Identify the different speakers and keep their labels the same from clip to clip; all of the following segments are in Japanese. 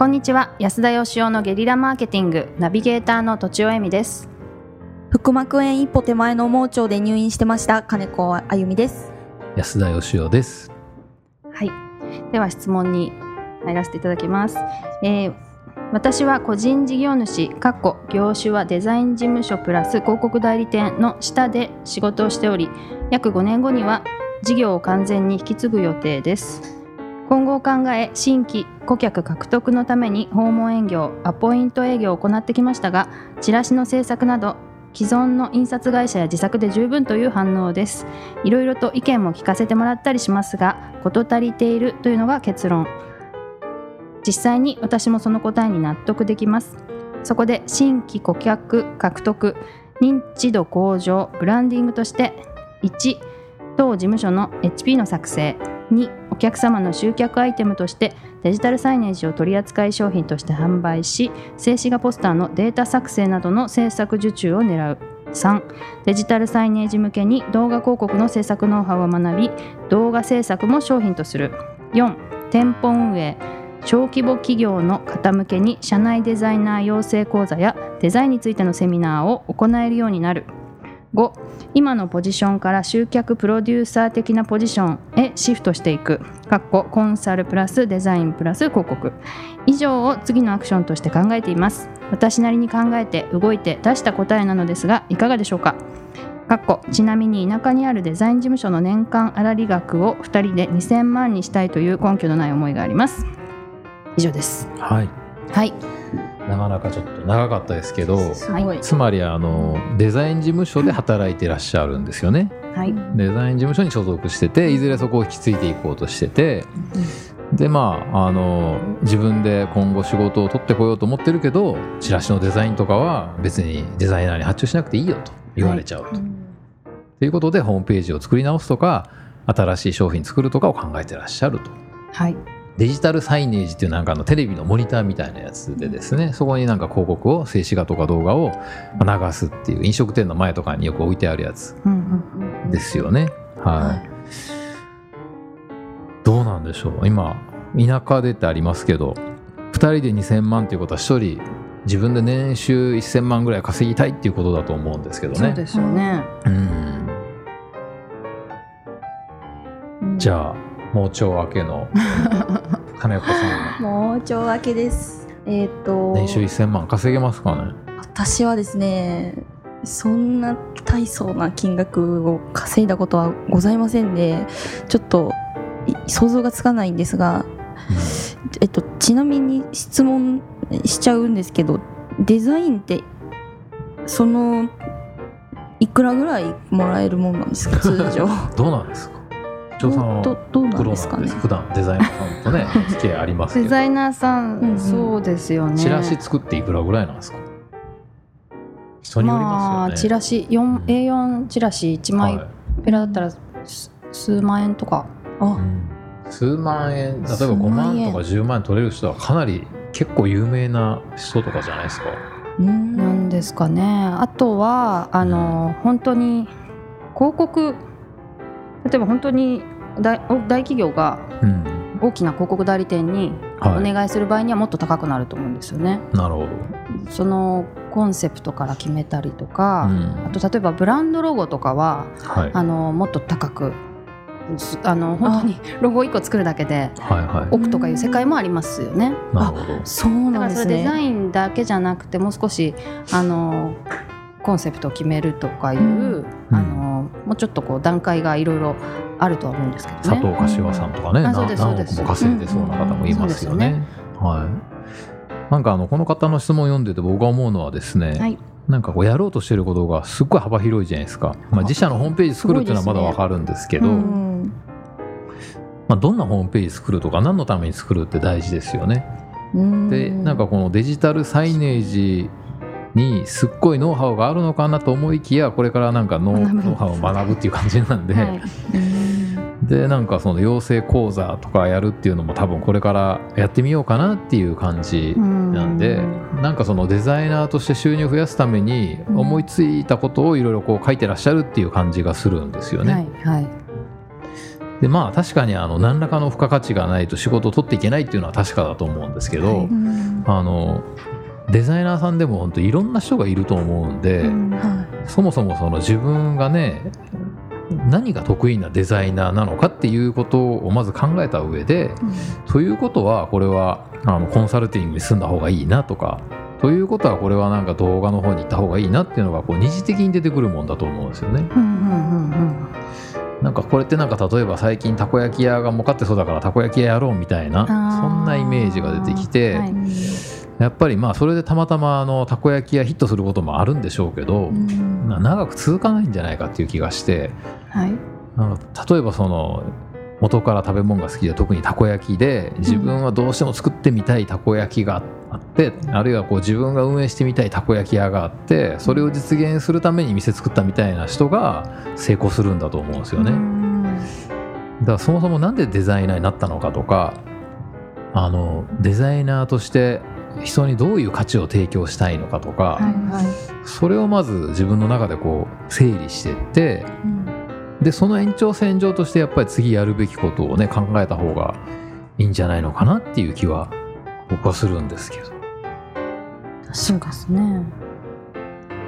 Speaker 1: こんにちは。安田義雄のゲリラマーケティングナビゲーターのとちおえみです。
Speaker 2: 腹膜炎一歩手前の盲腸で入院してました金子あゆみです。
Speaker 3: 安田義雄です。
Speaker 1: はい。では質問に入らせていただきます、えー私は個人事業主かっこ業種はデザイン事務所プラス広告代理店の下で仕事をしており約5年後には事業を完全に引き継ぐ予定です今後を考え新規顧客獲得のために訪問営業アポイント営業を行ってきましたがチラシの制作など既存の印刷会社や自作で十分という反応です。いろいろと意見も聞かせてもらったりしますが事足りているというのが結論。実際に私もその答えに納得できます。そこで新規顧客獲得認知度向上ブランディングとして1当事務所の HP の作成。2客様の集客アイテムとしてデジタルサイネージを取り扱い商品として販売し静止画ポスターのデータ作成などの制作受注を狙う。3デジタルサイネージ向けに動画広告の制作ノウハウを学び動画制作も商品とする。4店舗運営。小規模企業の方向けに社内デザイナー養成講座やデザインについてのセミナーを行えるようになる。5今のポジションから集客プロデューサー的なポジションへシフトしていく。かっこコンサルプラスデザインプラス広告。以上を次のアクションとして考えています。私なりに考えて動いて出した答えなのですがいかがでしょうか？かっこちなみに田舎にあるデザイン事務所の年間粗利額を2人で2000万にしたいという根拠のない思いがあります。以上です。
Speaker 3: はい。
Speaker 1: はい
Speaker 3: なかなかちょっと長かったですけどつまりあのデザイン事務所で働いてらっしゃるんですよね。
Speaker 1: はい。
Speaker 3: デザイン事務所に所属してていずれそこを引き継いでいこうとしててでまああの自分で今後仕事を取ってこようと思ってるけどチラシのデザインとかは別にデザイナーに発注しなくていいよと言われちゃうと。ということでホームページを作り直すとか新しい商品作るとかを考えてらっしゃると。
Speaker 1: はい
Speaker 3: デジタルサイネージっていうなんかあのテレビのモニターみたいなやつでですねそこになんか広告を静止画とか動画を流すっていう飲食店の前とかによく置いてあるやつですよね。はい、どうなんでしょう？今田舎でってありますけど2人で2000万っていうことは1人自分で年収1000万ぐらい稼ぎたいっていうことだと思うんですけどね。
Speaker 1: そうですよね。
Speaker 3: うん。じゃあ盲腸明けの金子さん。
Speaker 2: 盲腸明けです。えっ、と
Speaker 3: 年収1000万稼げますかね？
Speaker 2: 私はですねそんな大層な金額を稼いだことはございませんでちょっとい想像がつかないんですが、えっと、ちなみに質問しちゃうんですけどデザインってそのいくらぐらいもらえるもんなんですか？通常。
Speaker 3: どうなんですか？長さんは
Speaker 2: どどうなんですかね。
Speaker 3: 普段デザイナーさんとね 付き合いありますけど。
Speaker 1: デザイナーさん、
Speaker 2: うんうん。
Speaker 1: そうですよね。
Speaker 3: チラシ作っていくらぐらいなんですか？人によりますよね、
Speaker 1: あチラシ4、
Speaker 3: うん。
Speaker 1: A4 チラシ1枚
Speaker 3: はい。
Speaker 1: ペラだったらす数万円とか。
Speaker 2: あ。
Speaker 3: 数万円例えば
Speaker 1: 数
Speaker 3: 5
Speaker 1: 万
Speaker 3: とか10万円。取れる人はかなり結構有名な人とかじゃないですか。
Speaker 2: うん。
Speaker 1: なんですかね。あとはあの本当に広告例えば本当に大大企業が
Speaker 3: うん。
Speaker 1: 大きな広告代理店にお
Speaker 3: はい。
Speaker 1: 願いする場合にはもっと高くなると思うんですよね。
Speaker 3: なるほど、
Speaker 1: そのコンセプトから決めたりとか、
Speaker 3: うん。
Speaker 1: あと例えばブランドロゴとかは
Speaker 3: はい。
Speaker 1: あのもっと高くすあの本当にロゴ1個作るだけで
Speaker 3: はいは
Speaker 1: 億とかいう世界もありますよね。
Speaker 3: いなるほど。
Speaker 2: そう
Speaker 1: だからそ
Speaker 2: なんですね。
Speaker 1: れデザインだけじゃなくてもう少しあのコンセプトを決めるとかいう、
Speaker 2: うん。
Speaker 1: あのもうちょっとこう段階がいろいろあるとは思うんですけど
Speaker 3: 佐
Speaker 1: ね。
Speaker 3: 藤柏さんとかね、
Speaker 1: うです
Speaker 3: 何億も稼いでそうな方もいますよね。はい。なんかあのこの方の質問を読んでて僕が思うのはですね、
Speaker 1: はい。
Speaker 3: なんかこうやろうとしてることがすっごい幅広いじゃないですか。まあ、自社のホームページ作るっていうのはまだわかるんですけど、
Speaker 2: うん
Speaker 3: まあ、どんなホームページ作るとか何のために作るって大事ですよね。
Speaker 2: うん。
Speaker 3: でなんかこのデジタルサイネージにすっごいノウハウがあるのかなと思いきやこれからなんかノウハウを学ぶっていう感じなんで、
Speaker 1: はい
Speaker 3: でなんかその養成講座とかやるっていうのも多分これからやってみようかなっていう感じなんでなんかそのデザイナーとして収入を増やすために思いついたことをいろいろこう書いてらっしゃるっていう感じがするんですよね。
Speaker 1: はいはい。
Speaker 3: でまあ確かにあの何らかの付加価値がないと仕事を取っていけないっていうのは確かだと思うんですけど、あのデザイナーさんでも本当いろんな人がいると思うんで、
Speaker 1: うん
Speaker 2: は
Speaker 3: そもそもその自分がね何が得意なデザイナーなのかっていうことをまず考えた上でということはこれはあのコンサルティングに住んだ方がいいなとかということはこれはなんか動画の方に行った方がいいなっていうのがこう二次的に出てくるもんだと思うんですよね。
Speaker 1: うんうんうん
Speaker 3: なんかこれってなんか例えば最近たこ焼き屋が儲かってそうだからたこ焼き屋やろうみたいなそんなイメージが出てきて、
Speaker 1: はい
Speaker 3: やっぱりまあそれでたまたまあのたこ焼き屋ヒットすることもあるんでしょうけど、
Speaker 2: うん。
Speaker 3: な長く続かないんじゃないかっていう気がして
Speaker 1: はい。
Speaker 3: 例えばその元から食べ物が好きで特にたこ焼きで自分はどうしても作ってみたいたこ焼きがあって、あるいはこう自分が運営してみたいたこ焼き屋があってそれを実現するために店作ったみたいな人が成功するんだと思うんですよね。
Speaker 1: うん。
Speaker 3: だからそもそもなんでデザイナーになったのかとかあのデザイナーとして人にどういう価値を提供したいのかとか、
Speaker 1: はいはい
Speaker 3: それをまず自分の中でこう整理していって
Speaker 2: うん。
Speaker 3: でその延長線上としてやっぱり次やるべきことをね考えた方がいいんじゃないのかなっていう気は僕はするんですけど。
Speaker 1: そうですね。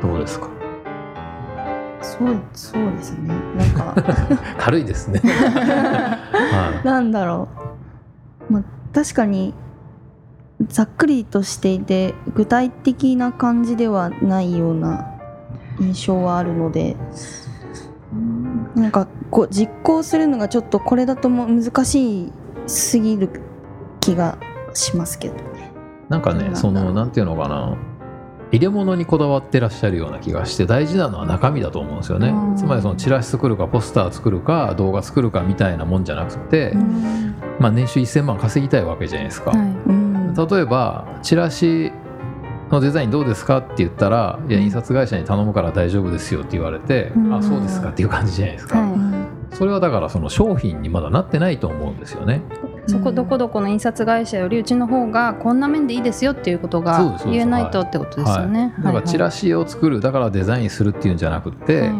Speaker 3: どうですか？
Speaker 2: そうそうですね。なんか。
Speaker 3: 軽いですね、は
Speaker 2: なんだろう、まあ、確かにざっくりとしていて具体的な感じではないような印象はあるのでなんかこう実行するのがちょっとこれだとも難しすぎる気がしますけどね。
Speaker 3: い、なんかねそのなんていうのかな。入れ物にこだわってらっしゃるような気がして大事なのは中身だと思うんですよね。
Speaker 1: うん。
Speaker 3: つまりそのチラシ作るかポスター作るか動画作るかみたいなもんじゃなくて、
Speaker 2: うん。
Speaker 3: まあ、年収1000万稼ぎたいわけじゃないですか、
Speaker 1: はい。
Speaker 2: うん
Speaker 3: 例えばチラシのデザインどうですかって言ったら「いや印刷会社に頼むから大丈夫ですよ」って言われて「
Speaker 1: うん。
Speaker 3: あそうですか」っていう感じじゃないですか、
Speaker 1: はい。
Speaker 2: うん。
Speaker 3: それはだからその商品にまだなってないと思うんですよね。
Speaker 1: そこどこどこの印刷会社よりうちの方がこんな面でいいですよっていうことが言えないとってことですよね。
Speaker 3: だからチラ
Speaker 1: シ
Speaker 3: シを作るだからデザインするっていうんじゃなくて、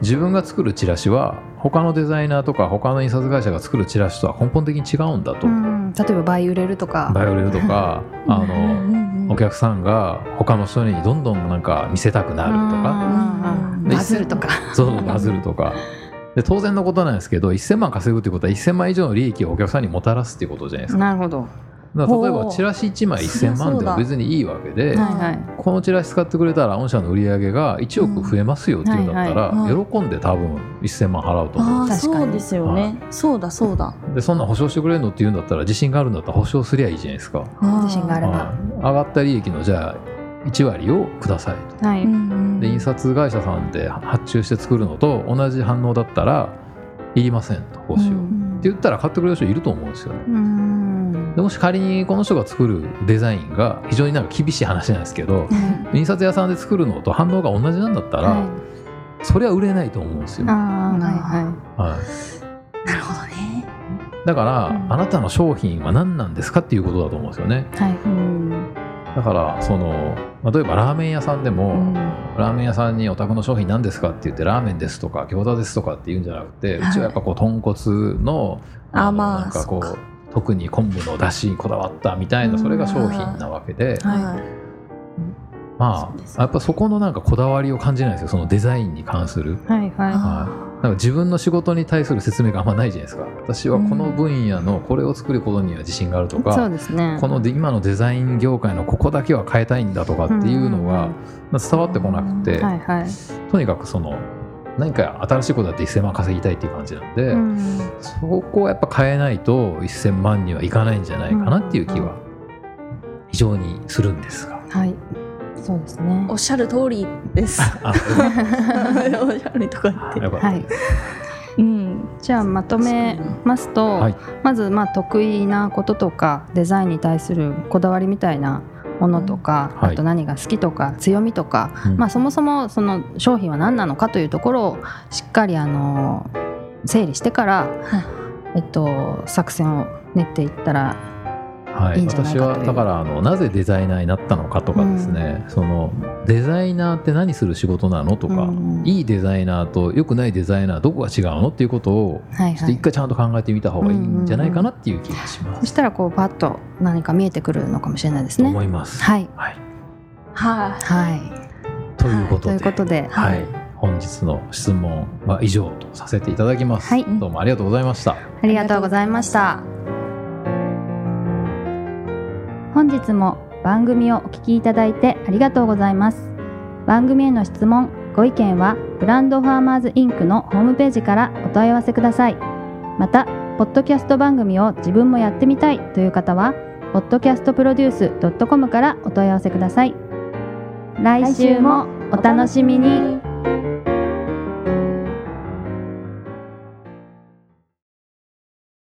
Speaker 3: 自分が作るチラシは他のデザイナーとか他の印刷会社が作るチラシとは根本的に違うんだと、
Speaker 1: うん、例えば倍売れるとか。
Speaker 3: バイオレルとかあの、
Speaker 2: うんうん
Speaker 3: お客さんが他の人にどんどんなんか見せたくなるとか、
Speaker 1: バズるとか。
Speaker 3: そうバズるとかで当然のことなんですけど1000万稼ぐってことは1000万以上の利益をお客さんにもたらすっていうことじゃないですか
Speaker 1: なるほど。
Speaker 3: 例えばチラシ1枚1000万でも別にいいわけで、
Speaker 2: うん
Speaker 1: はいはい。
Speaker 3: このチラシ使ってくれたら御社の売り上げが1億増えますよっていうんだったら、
Speaker 2: うんはいはい。
Speaker 3: 喜んで多分1000万払うと思う。
Speaker 2: ああ
Speaker 1: 確かに
Speaker 2: そうですよね、そうだそうだ。
Speaker 3: でそんな保証してくれるのって言うんだったら自信があるんだったら保証すりゃいいじゃないですか、
Speaker 1: 自信があれば。
Speaker 3: はい。上がった利益のじゃあ1割をくださいと。
Speaker 1: はい。
Speaker 2: うん
Speaker 3: で印刷会社さんで発注して作るのと同じ反応だったらいりませんと報酬を、
Speaker 2: うん
Speaker 3: って言ったら買ってくれる人いると思うんですよね。
Speaker 1: うん。
Speaker 3: でもし仮にこの人が作るデザインが非常になんか厳しい話なんですけど印刷屋さんで作るのと反応が同じなんだったら、
Speaker 1: はい。
Speaker 3: それは売れないと思うんですよ、
Speaker 1: あ
Speaker 3: は
Speaker 1: あ、はい。はい。
Speaker 2: なるほどね。
Speaker 3: い、だから、
Speaker 1: うん。
Speaker 3: あなたの商品は何なんですかっていうことだと思うんですよね。
Speaker 1: はい。
Speaker 2: うん。
Speaker 3: だからその例えばラーメン屋さんでも、
Speaker 2: うん。
Speaker 3: ラーメン屋さんにお宅の商品何ですかって言ってラーメンですとか餃子ですとかって言うんじゃなくて、
Speaker 2: はい。う
Speaker 3: ちはやっぱこう豚骨のの
Speaker 2: あまあ
Speaker 3: なんかこ
Speaker 2: そう
Speaker 3: 特に昆布の出汁にこだわったみたいなそれが商品なわけで、
Speaker 1: はい。
Speaker 2: はい
Speaker 3: まあやっぱそこのなんかこだわりを感じないんですよそのデザインに関する。
Speaker 1: はいは
Speaker 3: なんか自分の仕事に対する説明があんまないじゃないですか。私はこの分野のこれを作ることには自信があると
Speaker 1: い。
Speaker 3: か、
Speaker 1: そうね。
Speaker 3: こので今のデザイン業界のここだけは変えたいんだとかっていうのがまあ伝わってこなくて、
Speaker 1: はいはい。
Speaker 3: とにかくその何か新しいことだって1000万稼ぎたいっていう感じなんで、
Speaker 1: うん
Speaker 3: そこをやっぱ変えないと1000万にはいかないんじゃないかなっていう気は非常にするんですが。
Speaker 1: はい。そうですね
Speaker 2: お。っしゃる通りです
Speaker 3: あ
Speaker 2: おっしゃるとか言って
Speaker 1: はい。
Speaker 2: うん
Speaker 1: じゃあまとめますと、
Speaker 3: はい
Speaker 1: まずまあ得意なこととかデザインに対するこだわりみたいなものとか、
Speaker 3: はい。
Speaker 1: あと何が好きとか強みとか、
Speaker 3: うん。
Speaker 1: まあ、そもそもその商品は何なのかというところをしっかりあの整理してから、
Speaker 2: はい。
Speaker 1: えっと、作戦を練っていったら
Speaker 3: はい。私はだからあのなぜデザイナーになったのかとかですね、そのデザイナーって何する仕事なのとか、
Speaker 1: うん。
Speaker 3: いいデザイナーと良くないデザイナーどこが違うのっていうことを
Speaker 1: はいはい。
Speaker 3: ちょっと一回ちゃんと考えてみた方がいいんじゃないかなっていう気がします。
Speaker 1: そしたらこうパッと何か見えてくるのかもしれないです
Speaker 3: と
Speaker 1: ね
Speaker 3: 思います。
Speaker 1: はい。
Speaker 3: はい、
Speaker 2: は
Speaker 1: はい。
Speaker 3: ということで、
Speaker 1: ということで
Speaker 3: はい、本日の質問は以上とさせていただきます。
Speaker 1: はい。
Speaker 3: どうもありがとうございました。
Speaker 1: ありがとうございました本日も番組をお聞きいただいてありがとうございます。番組への質問ご意見はブランドファーマーズインクのホームページからお問い合わせください。またポッドキャスト番組を自分もやってみたいという方は podcastproduce.com からお問い合わせください。来週もお楽しみに。